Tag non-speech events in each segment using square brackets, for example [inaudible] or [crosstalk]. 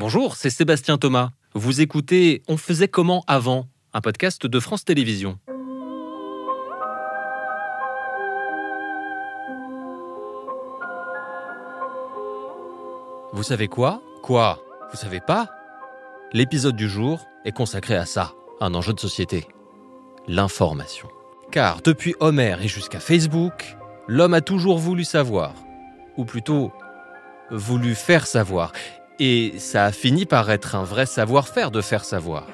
Bonjour, c'est Sébastien Thomas. Vous écoutez On faisait comment avant un podcast de France Télévisions. Vous savez quoi? Quoi? Vous savez pas? L'épisode du jour est consacré à ça, un enjeu de société. L'information. Car depuis Homer et jusqu'à Facebook, l'homme a toujours voulu savoir. Ou plutôt, voulu faire savoir. Et ça a fini par être un vrai savoir-faire de faire savoir.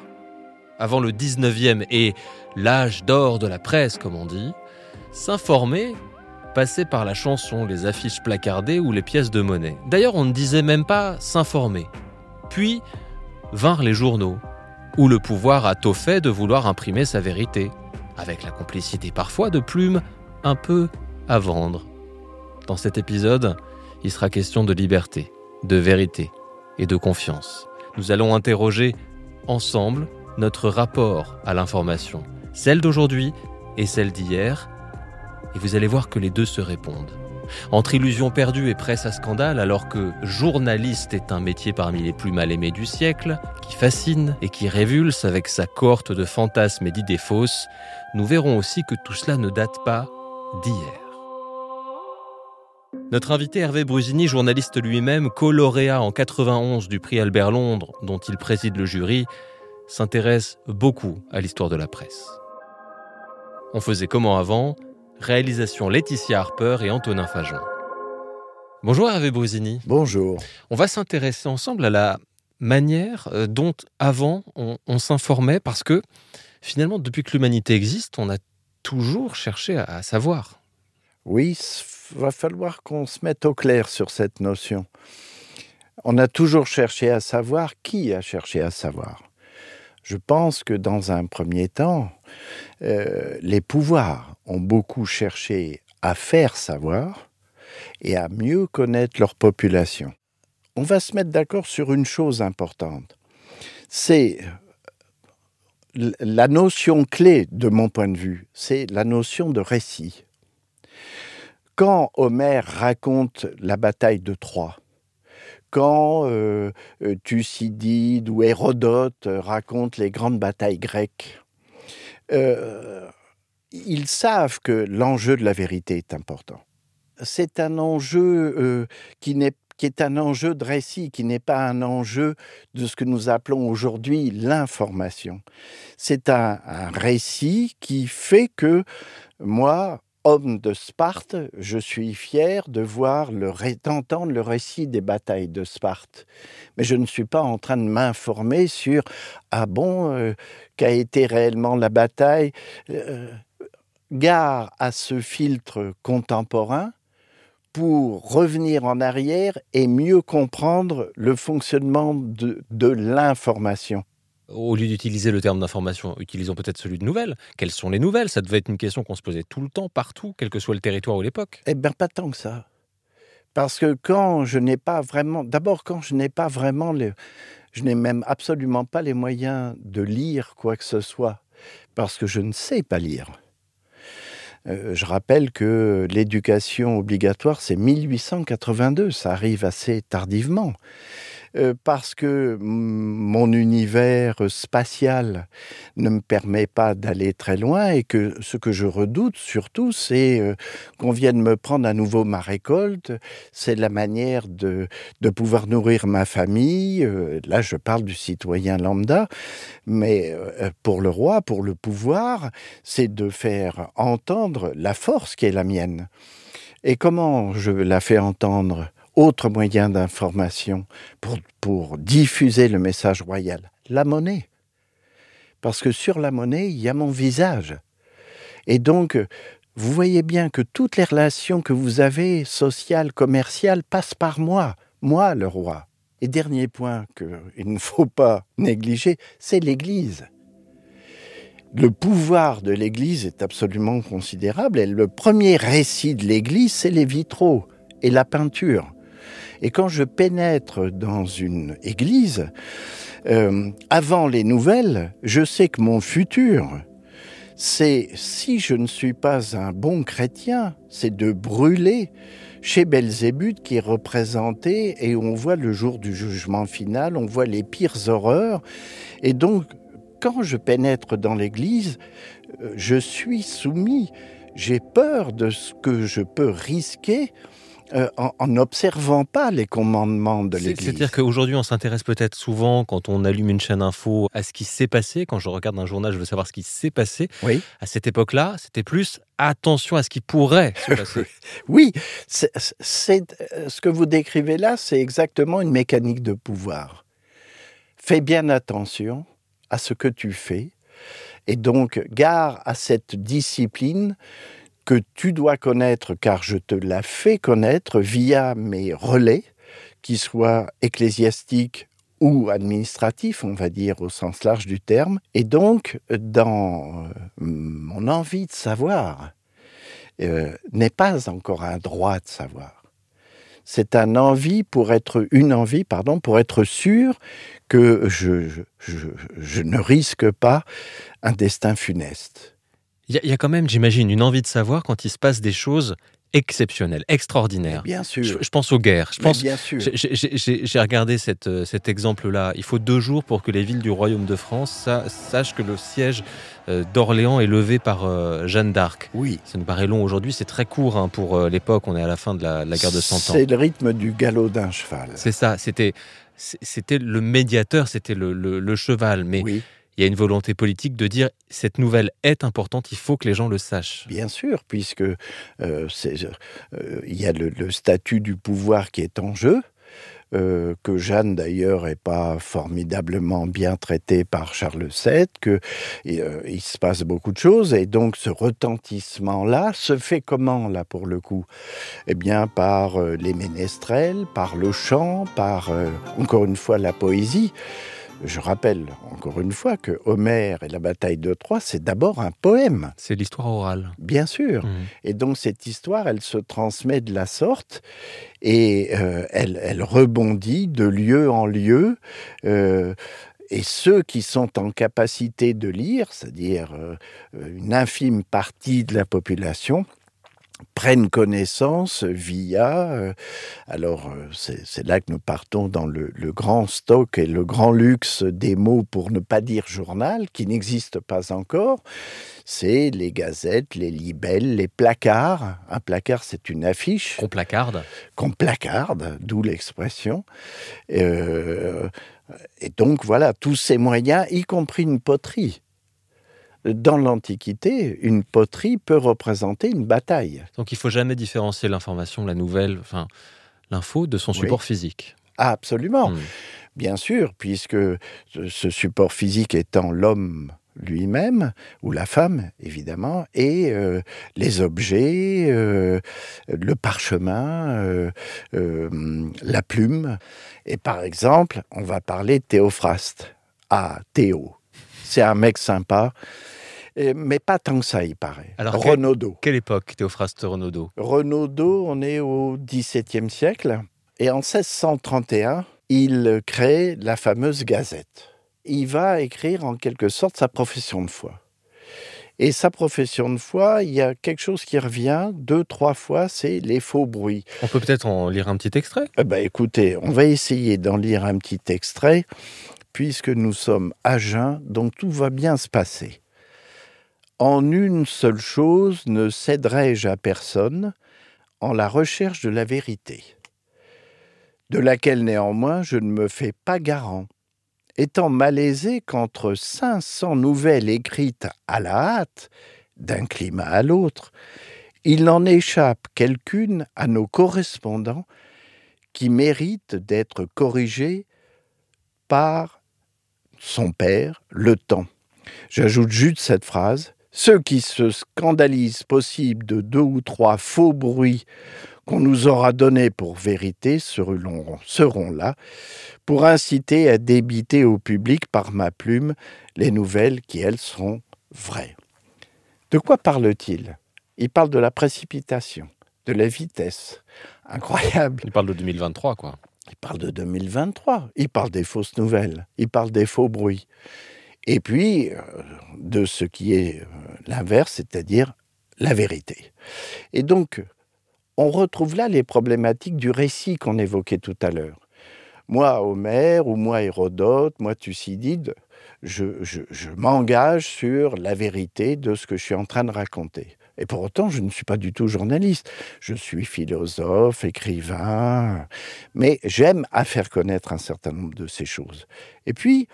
Avant le 19e et l'âge d'or de la presse, comme on dit, s'informer passait par la chanson, les affiches placardées ou les pièces de monnaie. D'ailleurs, on ne disait même pas s'informer. Puis vinrent les journaux, où le pouvoir a tôt fait de vouloir imprimer sa vérité, avec la complicité parfois de plumes un peu à vendre. Dans cet épisode, il sera question de liberté, de vérité, et de confiance. Nous allons interroger ensemble notre rapport à l'information, celle d'aujourd'hui et celle d'hier, et vous allez voir que les deux se répondent. Entre illusions perdues et presse à scandale, alors que journaliste est un métier parmi les plus mal aimés du siècle, qui fascine et qui révulse avec sa cohorte de fantasmes et d'idées fausses, nous verrons aussi que tout cela ne date pas d'hier. Notre invité Hervé Brusini, journaliste lui-même, co-lauréat en 91 du prix Albert Londres, dont il préside le jury, s'intéresse beaucoup à l'histoire de la presse. On faisait comment avant? Réalisation Laetitia Harper et Antonin Fajon. Bonjour Hervé Brusini. Bonjour. On va s'intéresser ensemble à la manière euh, dont avant on, on s'informait parce que finalement depuis que l'humanité existe, on a toujours cherché à, à savoir. Oui, va falloir qu'on se mette au clair sur cette notion. On a toujours cherché à savoir qui a cherché à savoir? Je pense que dans un premier temps, euh, les pouvoirs ont beaucoup cherché à faire savoir et à mieux connaître leur population. On va se mettre d'accord sur une chose importante. C'est la notion clé de mon point de vue, c'est la notion de récit quand Homère raconte la bataille de Troie, quand euh, euh, Thucydide ou Hérodote racontent les grandes batailles grecques, euh, ils savent que l'enjeu de la vérité est important. C'est un enjeu qui n'est qui est un enjeu de récit, qui n'est pas un enjeu de ce que nous appelons aujourd'hui l'information. C'est un, un, récit qui fait que moi, homme de Sparte, je suis fier de voir le d'entendre le récit des batailles de Sparte. Mais je ne suis pas en train de m'informer sur ah bon euh, qu'a été réellement la bataille. Euh, gare à ce filtre contemporain pour revenir en arrière et mieux comprendre le fonctionnement de, de l'information au lieu d'utiliser le terme d'information, utilisons peut-être celui de nouvelles. Quelles sont les nouvelles? Ça devait être une question qu'on se posait tout le temps, partout, quel que soit le territoire ou l'époque. Eh bien, pas tant que ça. Parce que quand je n'ai pas vraiment, d'abord quand je n'ai pas vraiment, je n'ai même absolument pas les moyens de lire quoi que ce soit, parce que je ne sais pas lire. Euh, je rappelle que l'éducation obligatoire, c'est 1882, ça arrive assez tardivement. Euh, parce que mon univers spatial ne me permet pas d'aller très loin et que ce que je redoute surtout, c'est euh, qu'on vienne me prendre à nouveau ma récolte. C'est la manière de, pouvoir nourrir ma famille. Euh, là, je parle du citoyen lambda, mais pour le roi, pour le pouvoir, c'est de faire entendre la force qui est la mienne. Et comment je la fais entendre? Autre moyen d'information pour, diffuser le message royal La monnaie. Parce que sur la monnaie, il y a mon visage. Et donc, vous voyez bien que toutes les relations que vous avez, sociales, commerciales, passent par moi, moi le roi. Et dernier point qu'il [laughs] ne faut pas négliger, c'est l'Église. Le pouvoir de l'Église est absolument considérable et le premier récit de l'Église, c'est les vitraux et la peinture. Et quand je pénètre dans une église, euh, avant les nouvelles, je sais que mon futur, c'est si je ne suis pas un bon chrétien, c'est de brûler chez Belzébuth qui est représenté et on voit le jour du jugement final, on voit les pires horreurs. Et donc, quand je pénètre dans l'Église, euh, je suis soumis, j'ai peur de ce que je peux risquer euh, en n'observant pas les commandements de l'Église. C'est-à-dire qu'aujourd'hui, on s'intéresse peut-être souvent, quand on allume une chaîne info, à ce qui s'est passé. Quand je regarde un journal, je veux savoir ce qui s'est passé. Oui. À cette époque-là, c'était plus attention à ce qui pourrait se [laughs] passer. oui, c'est, euh, ce que vous décrivez là, c'est exactement une mécanique de pouvoir. Fais bien attention à ce que tu fais. Et donc, gare à cette discipline que tu dois connaître car je te la fais connaître via mes relais, qui soient ecclésiastiques ou administratifs, on va dire au sens large du terme. Et donc, dans euh, mon envie de savoir, euh, n'est pas encore un droit de savoir. C'est un envie pour être une envie, pardon, pour être sûr que je ne risque pas un destin funeste. Il y, a quand même, j'imagine, une envie de savoir quand il se passe des choses exceptionnelles, extraordinaires. Bien sûr. Je, pense aux guerres. Je pense, bien sûr. J'ai regardé cette, euh, cet exemple-là. Il faut deux jours pour que les villes du royaume de France sachent que le siège euh, d'Orléans est levé par euh, Jeanne d'Arc. Oui. Ça nous paraît long aujourd'hui, c'est très court hein, pour l'époque. On est à la fin de la, guerre de Cent Ans. C'est le rythme du galop d'un cheval. C'est ça. C'était c'était le médiateur, c'était le, le, cheval. Mais oui il y a une volonté politique de dire cette nouvelle est importante, il faut que les gens le sachent. Bien sûr, puisque euh, euh, il y a le, statut du pouvoir qui est en jeu. Euh, que Jeanne d'ailleurs n'est pas formidablement bien traitée par Charles VII, que il se passe beaucoup de choses et donc ce retentissement-là se fait comment là pour le coup? Eh bien par les ménestrels, par le chant, par encore une fois la poésie. Je rappelle encore une fois que Homère et la bataille de Troie, c'est d'abord un poème. C'est l'histoire orale. Bien sûr. Mmh. Et donc cette histoire, elle se transmet de la sorte et euh, elle, rebondit de lieu en lieu. Euh, et ceux qui sont en capacité de lire, c'est-à-dire euh, une infime partie de la population, prennent connaissance via, euh, alors euh, c'est là que nous partons dans le, grand stock et le grand luxe des mots pour ne pas dire journal, qui n'existe pas encore, c'est les gazettes, les libelles, les placards. Un placard, c'est une affiche. Qu'on placarde. Qu'on placarde, d'où l'expression. Euh, et donc voilà, tous ces moyens, y compris une poterie dans l'Antiquité, une poterie peut représenter une bataille. Donc il faut jamais différencier l'information, la nouvelle, enfin l'info de son support physique. absolument. Hmm. Bien sûr, puisque ce support physique étant l'homme lui-même, ou la femme, évidemment, et euh, les objets, euh, le parchemin, euh, la plume. Et par exemple, on va parler de Théophraste. Ah, Théo. C'est un mec sympa mais pas tant que ça, il paraît. Alors, Renaudot. Quelle, époque, Théophraste Renaudot? Renaudot, on est au XVIIe siècle. Et en 1631, il crée la fameuse Gazette. Il va écrire en quelque sorte sa profession de foi. Et sa profession de foi, il y a quelque chose qui revient deux, trois fois, c'est les faux bruits. On peut peut-être en lire un petit extrait? Eh ben, Écoutez, on va essayer d'en lire un petit extrait, puisque nous sommes à jeun, donc tout va bien se passer. En une seule chose ne céderai-je à personne, en la recherche de la vérité, de laquelle néanmoins je ne me fais pas garant, étant malaisé qu'entre cinq cents nouvelles écrites à la hâte, d'un climat à l'autre, il en échappe quelqu'une à nos correspondants qui méritent d'être corrigées par son père, le temps. J'ajoute juste cette phrase ceux qui se scandalisent possible de deux ou trois faux bruits qu'on nous aura donnés pour vérité seront, seront là pour inciter à débiter au public par ma plume les nouvelles qui, elles, seront vraies. De quoi parle-t-il? Il parle de la précipitation, de la vitesse. Incroyable. Il parle de 2023, quoi. Il parle de 2023. Il parle des fausses nouvelles. Il parle des faux bruits et puis euh, de ce qui est euh, l'inverse, c'est-à-dire la vérité. Et donc, on retrouve là les problématiques du récit qu'on évoquait tout à l'heure. Moi, Homère, ou moi, Hérodote, moi, Thucydide, je, je m'engage sur la vérité de ce que je suis en train de raconter. Et pour autant, je ne suis pas du tout journaliste. Je suis philosophe, écrivain, mais j'aime à faire connaître un certain nombre de ces choses. Et puis,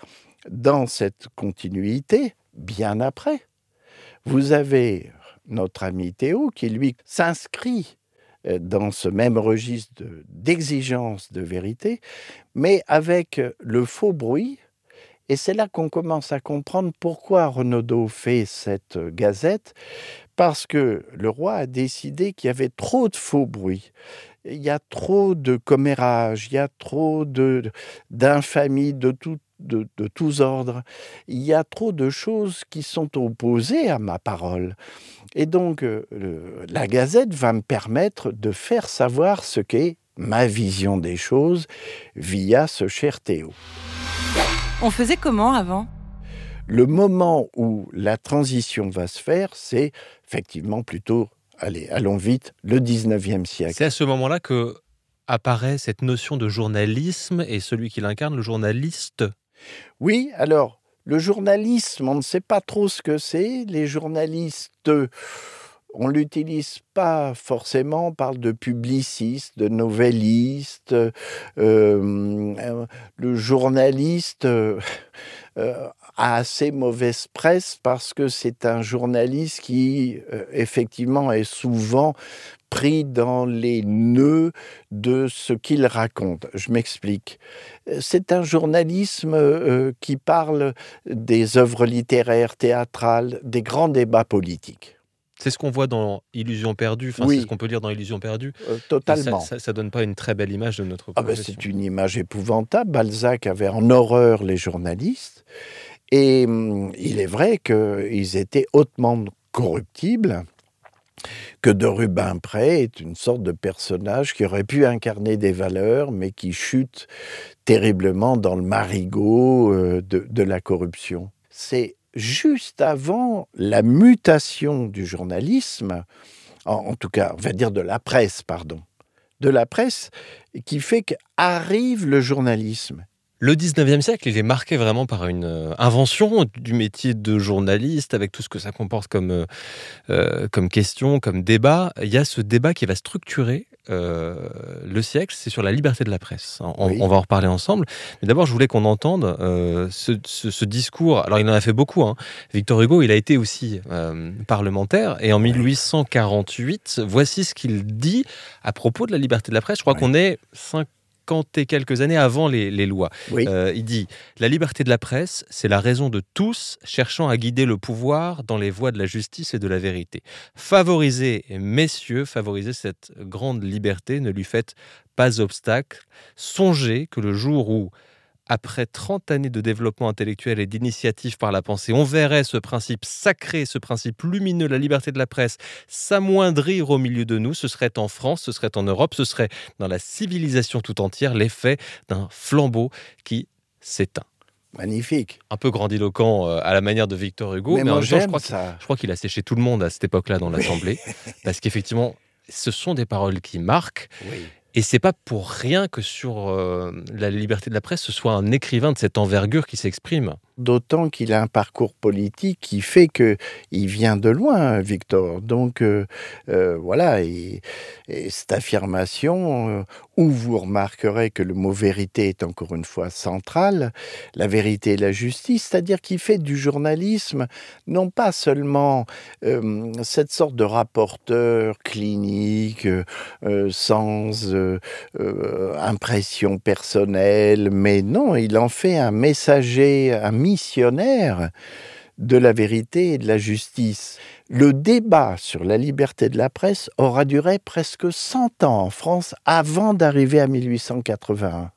dans cette continuité, bien après, vous avez notre ami Théo qui, lui, s'inscrit euh, dans ce même registre d'exigence de, vérité, mais avec le faux bruit. Et c'est là qu'on commence à comprendre pourquoi Renaudot fait cette gazette, parce que le roi a décidé qu'il y avait trop de faux bruits. Il y a trop de commérages, il y a trop d'infamies de, de, de, de, tous ordres. Il y a trop de choses qui sont opposées à ma parole. Et donc, euh, la Gazette va me permettre de faire savoir ce qu'est ma vision des choses via ce cher Théo. On faisait comment avant? Le moment où la transition va se faire, c'est effectivement plutôt, allez, allons vite, le 19e siècle. C'est à ce moment-là que apparaît cette notion de journalisme et celui qui l'incarne, le journaliste. Oui, alors le journalisme, on ne sait pas trop ce que c'est. Les journalistes, on l'utilise pas forcément, on parle de publicistes, de novellistes. Euh, le journaliste euh, a assez mauvaise presse parce que c'est un journaliste qui, euh, effectivement, est souvent pris dans les nœuds de ce qu'il raconte. Je m'explique. C'est un journalisme euh, qui parle des œuvres littéraires, théâtrales, des grands débats politiques. C'est ce qu'on voit dans Illusion perdue, enfin, c'est ce qu'on peut lire dans Illusion perdue. Euh, totalement. Ça, ça, donne pas une très belle image de notre ah ben C'est une image épouvantable. Balzac avait en horreur les journalistes. Et hum, il est vrai qu'ils étaient hautement corruptibles que de Rubempré est une sorte de personnage qui aurait pu incarner des valeurs, mais qui chute terriblement dans le marigot euh, de, la corruption. C'est juste avant la mutation du journalisme, en, tout cas, on va dire de la presse, pardon, de la presse, qui fait qu'arrive le journalisme. Le 19e siècle, il est marqué vraiment par une euh, invention du métier de journaliste, avec tout ce que ça comporte comme, euh, euh, comme question, comme débat. Il y a ce débat qui va structurer le siècle, c'est sur la liberté de la presse. On, va en reparler ensemble. Mais d'abord, je voulais qu'on entende ce, discours. Alors, il en a fait beaucoup. Hein. Victor Hugo, il a été aussi parlementaire. Et en 1848, voici ce qu'il dit à propos de la liberté de la presse. Je crois qu'on est 5 et quelques années avant les, lois. Euh, il dit La liberté de la presse, c'est la raison de tous cherchant à guider le pouvoir dans les voies de la justice et de la vérité. Favorisez, messieurs, favorisez cette grande liberté, ne lui faites pas obstacle. Songez que le jour où après 30 années de développement intellectuel et d'initiative par la pensée, on verrait ce principe sacré, ce principe lumineux, la liberté de la presse, s'amoindrir au milieu de nous. Ce serait en France, ce serait en Europe, ce serait dans la civilisation tout entière l'effet d'un flambeau qui s'éteint. Magnifique. Un peu grandiloquent euh, à la manière de Victor Hugo, mais, je crois qu'il a séché tout le monde à cette époque-là dans [laughs] l'Assemblée, parce qu'effectivement, ce sont des paroles qui marquent. Oui. Et c'est pas pour rien que sur euh, la liberté de la presse, ce soit un écrivain de cette envergure qui s'exprime. D'autant qu'il a un parcours politique qui fait que il vient de loin, Victor. Donc euh, euh, voilà, et, cette affirmation où vous remarquerez que le mot vérité est encore une fois central, la vérité et la justice, c'est-à-dire qu'il fait du journalisme non pas seulement cette sorte de rapporteur clinique sans euh, impression personnelle, mais non, il en fait un messager, un missionnaire de la vérité et de la justice. Le débat sur la liberté de la presse aura duré presque 100 ans en France avant d'arriver à 1881.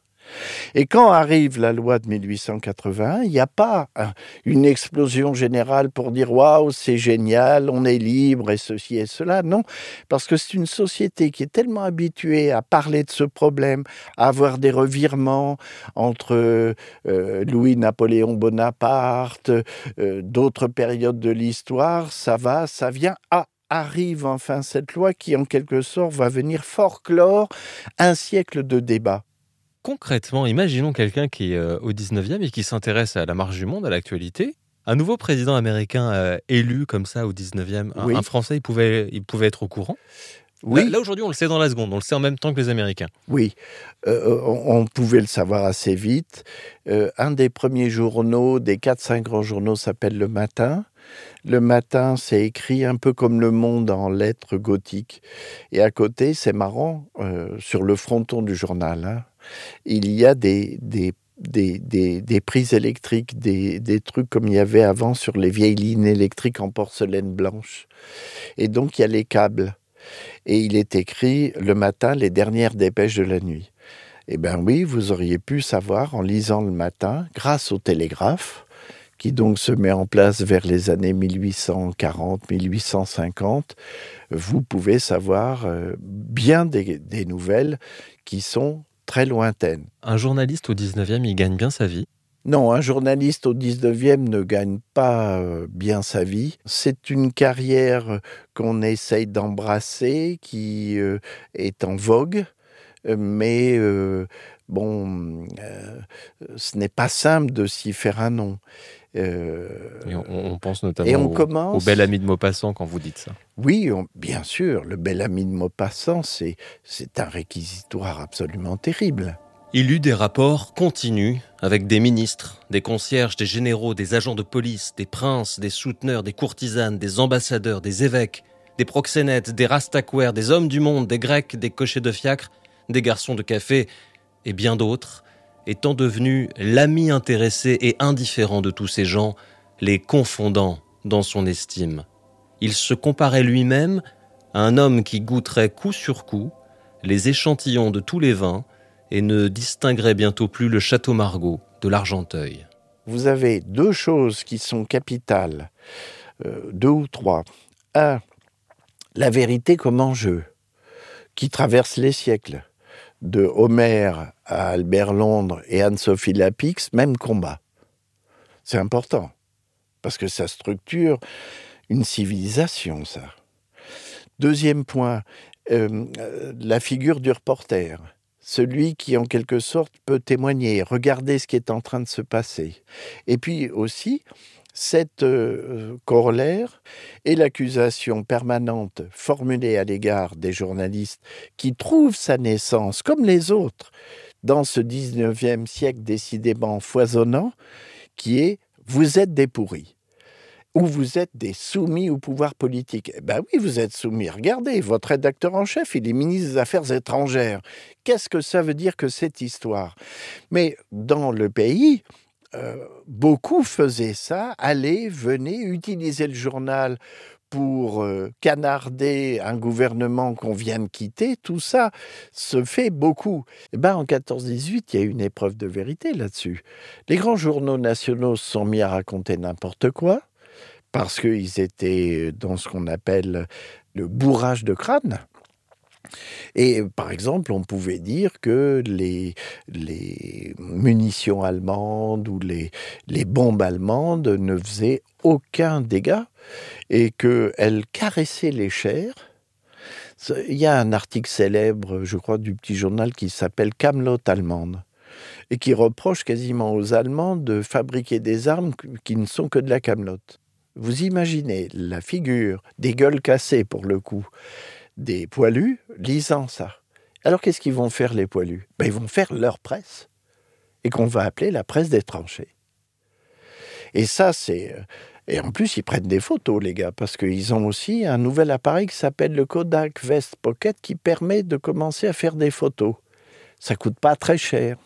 Et quand arrive la loi de 1881, il n'y a pas une explosion générale pour dire waouh, c'est génial, on est libre et ceci et cela. Non, parce que c'est une société qui est tellement habituée à parler de ce problème, à avoir des revirements entre euh, Louis-Napoléon Bonaparte, euh, d'autres périodes de l'histoire, ça va, ça vient. Ah, arrive enfin cette loi qui, en quelque sorte, va venir forclore un siècle de débat. Concrètement, imaginons quelqu'un qui est euh, au 19e et qui s'intéresse à la marche du monde, à l'actualité. Un nouveau président américain euh, élu comme ça au 19e, un, Oui. un Français, il pouvait, il pouvait être au courant? Oui, Là, là, aujourd'hui, on le sait dans la seconde, on le sait en même temps que les Américains. oui, Euh, on, on pouvait le savoir assez vite. Euh, un des premiers journaux, des 4-5 grands journaux, s'appelle Le Matin. Le Matin, c'est écrit un peu comme Le Monde en lettres gothiques. Et à côté, c'est marrant, euh, sur le fronton du journal, hein, il y a des, des, des, des, prises électriques, des, des trucs comme il y avait avant sur les vieilles lignes électriques en porcelaine blanche. Et donc, il y a les câbles. Et il est écrit le matin les dernières dépêches de la nuit. Eh bien oui, vous auriez pu savoir en lisant le matin, grâce au télégraphe, qui donc se met en place vers les années 1840-1850, vous pouvez savoir euh, bien des nouvelles qui sont très lointaines. Un journaliste au 19e, il gagne bien sa vie. Non, un journaliste au 19e ne gagne pas euh, bien sa vie. C'est une carrière qu'on essaye d'embrasser, qui euh, est en vogue, euh, mais bon, ce n'est pas simple de s'y faire un nom. Euh, Et on, on pense notamment et on au, commence. au bel ami de Maupassant quand vous dites ça. Oui, on- bien sûr, le bel ami de Maupassant, c'est c'est un réquisitoire absolument terrible. Il eut des rapports continus avec des ministres, des concierges, des généraux, des agents de police, des princes, des souteneurs, des courtisanes, des ambassadeurs, des évêques, des proxénètes, des rastaquaires, des hommes du monde, des grecs, des cochers de fiacre, des garçons de café et bien d'autres, étant devenu l'ami intéressé et indifférent de tous ces gens, les confondant dans son estime. Il se comparait lui-même à un homme qui goûterait coup sur coup les échantillons de tous les vins et ne distinguerait bientôt plus le château Margaux de l'Argenteuil. vous avez deux choses qui sont capitales, euh, deux ou trois. Un, la vérité comme enjeu, qui traverse les siècles. De Homère à Albert Londres et Anne-Sophie Lapix, même combat. C'est important, parce que ça structure une civilisation, ça. Deuxième point, euh, la figure du reporter celui qui en quelque sorte peut témoigner, regarder ce qui est en train de se passer. Et puis aussi, cette euh, corollaire et l'accusation permanente formulée à l'égard des journalistes qui trouvent sa naissance, comme les autres, dans ce 19e siècle décidément foisonnant, qui est « vous êtes des pourris » ou vous êtes des soumis au pouvoir politique. Eh Ben oui, vous êtes soumis. Regardez, votre rédacteur en chef, il est ministre des Affaires étrangères. Qu'est-ce que ça veut dire que cette histoire? Mais dans le pays, euh, beaucoup faisaient ça, allaient, venaient, utiliser le journal pour euh, canarder un gouvernement qu'on vient de quitter, tout ça se fait beaucoup. Eh ben, en 14-18, il y a une épreuve de vérité là-dessus. Les grands journaux nationaux se sont mis à raconter n'importe quoi, parce qu'ils étaient dans ce qu'on appelle le bourrage de crâne. Et par exemple, on pouvait dire que les, munitions allemandes ou les, les bombes allemandes ne faisaient aucun dégât et qu'elles caressaient les chairs. Il y a un article célèbre, je crois, du petit journal qui s'appelle Camelot allemande et qui reproche quasiment aux Allemands de fabriquer des armes qui ne sont que de la camelote. Vous imaginez la figure des gueules cassées pour le coup, des poilus lisant ça. Alors qu'est-ce qu'ils vont faire les poilus? Ben, Ils vont faire leur presse et qu'on va appeler la presse des tranchées. Et ça, c'est... Et en plus, ils prennent des photos, les gars, parce qu'ils ont aussi un nouvel appareil qui s'appelle le Kodak Vest Pocket qui permet de commencer à faire des photos. Ça coûte pas très cher.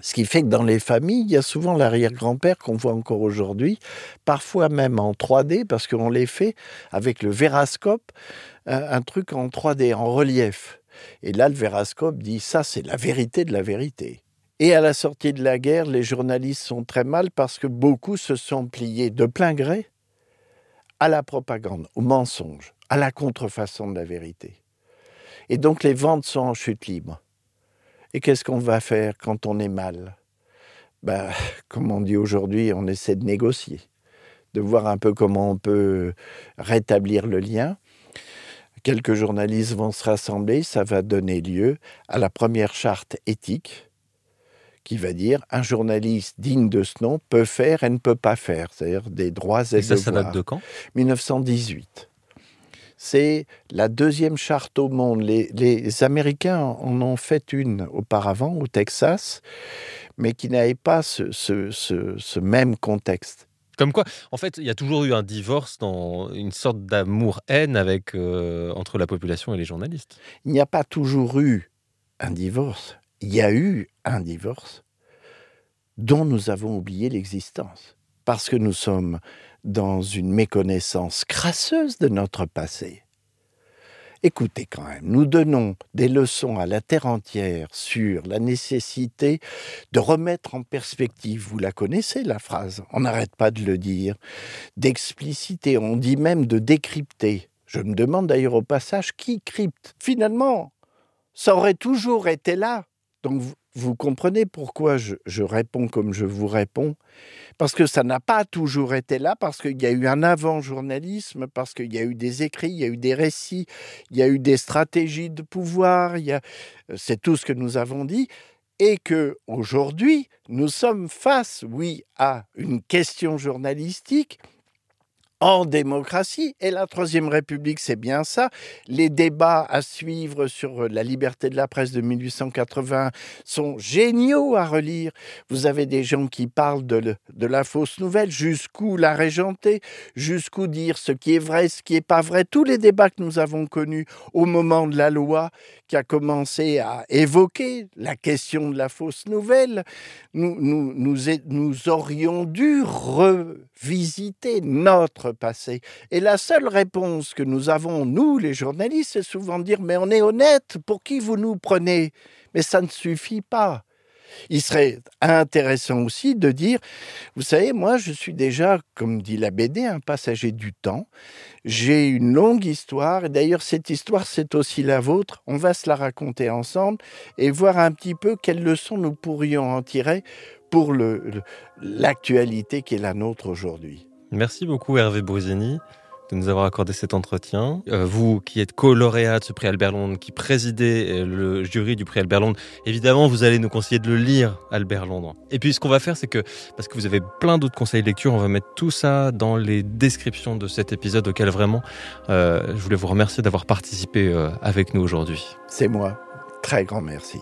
Ce qui fait que dans les familles, il y a souvent l'arrière-grand-père qu'on voit encore aujourd'hui, parfois même en 3D, parce qu'on les fait avec le vérascope, un, truc en 3D, en relief. Et là, le vérascope dit ça, c'est la vérité de la vérité. Et à la sortie de la guerre, les journalistes sont très mal parce que beaucoup se sont pliés de plein gré à la propagande, au mensonge, à la contrefaçon de la vérité. Et donc les ventes sont en chute libre. Et qu'est-ce qu'on va faire quand on est mal? Ben, [laughs] Comme on dit aujourd'hui, on essaie de négocier, de voir un peu comment on peut rétablir le lien. Quelques journalistes vont se rassembler, ça va donner lieu à la première charte éthique qui va dire un journaliste digne de ce nom peut faire et ne peut pas faire, c'est-à-dire des droits et, Et ça, devoirs. ça date de quand? 1918. C'est la deuxième charte au monde. Les, les Américains en ont fait une auparavant au Texas, mais qui n'avait pas ce, ce- ce- ce même contexte. Comme quoi, en fait, il y a toujours eu un divorce dans une sorte d'amour-haine avec euh, entre la population et les journalistes. Il n'y a pas toujours eu un divorce. Il y a eu un divorce dont nous avons oublié l'existence. Parce que nous sommes dans une méconnaissance crasseuse de notre passé. Écoutez quand même, nous donnons des leçons à la terre entière sur la nécessité de remettre en perspective, vous la connaissez la phrase, on n'arrête pas de le dire, d'expliciter, on dit même de décrypter. Je me demande d'ailleurs au passage qui crypte. Finalement, ça aurait toujours été là. Donc vous, comprenez pourquoi je, réponds comme je vous réponds? Parce que ça n'a pas toujours été là, parce qu'il y a eu un avant-journalisme, parce qu'il y a eu des écrits, il y a eu des récits, il y a eu des stratégies de pouvoir, a- c'est tout ce que nous avons dit, et que aujourd'hui nous sommes face, oui, à une question journalistique en démocratie. Et la Troisième République, c'est bien ça. Les débats à suivre sur la liberté de la presse de 1880 sont géniaux à relire. Vous avez des gens qui parlent de, le- de la fausse nouvelle, jusqu'où la régenter, jusqu'où dire ce qui est vrai, ce qui n'est pas vrai. Tous les débats que nous avons connus au moment de la loi qui a commencé à évoquer la question de la fausse nouvelle, nous, nous, nous, nous aurions dû revisiter notre passé. Et la seule réponse que nous avons, nous, les journalistes, c'est souvent dire, mais on est honnête, pour qui vous nous prenez? Mais ça ne suffit pas. Il serait intéressant aussi de dire, vous savez, moi je suis déjà, comme dit la BD, un passager du temps. J'ai une longue histoire, et d'ailleurs cette histoire c'est aussi la vôtre. On va se la raconter ensemble et voir un petit peu quelles leçons nous pourrions en tirer pour l'actualité qui est la nôtre aujourd'hui. Merci beaucoup Hervé Brusini de nous avoir accordé cet entretien. Euh, vous qui êtes co-lauréat de ce prix Albert Londres, qui présidez euh, le jury du prix Albert Londres, évidemment vous allez nous conseiller de le lire Albert Londres. Et puis ce qu'on va faire c'est que, parce que vous avez plein d'autres conseils de lecture, on va mettre tout ça dans les descriptions de cet épisode auquel vraiment euh, je voulais vous remercier d'avoir participé avec nous aujourd'hui. C'est moi. Très grand merci.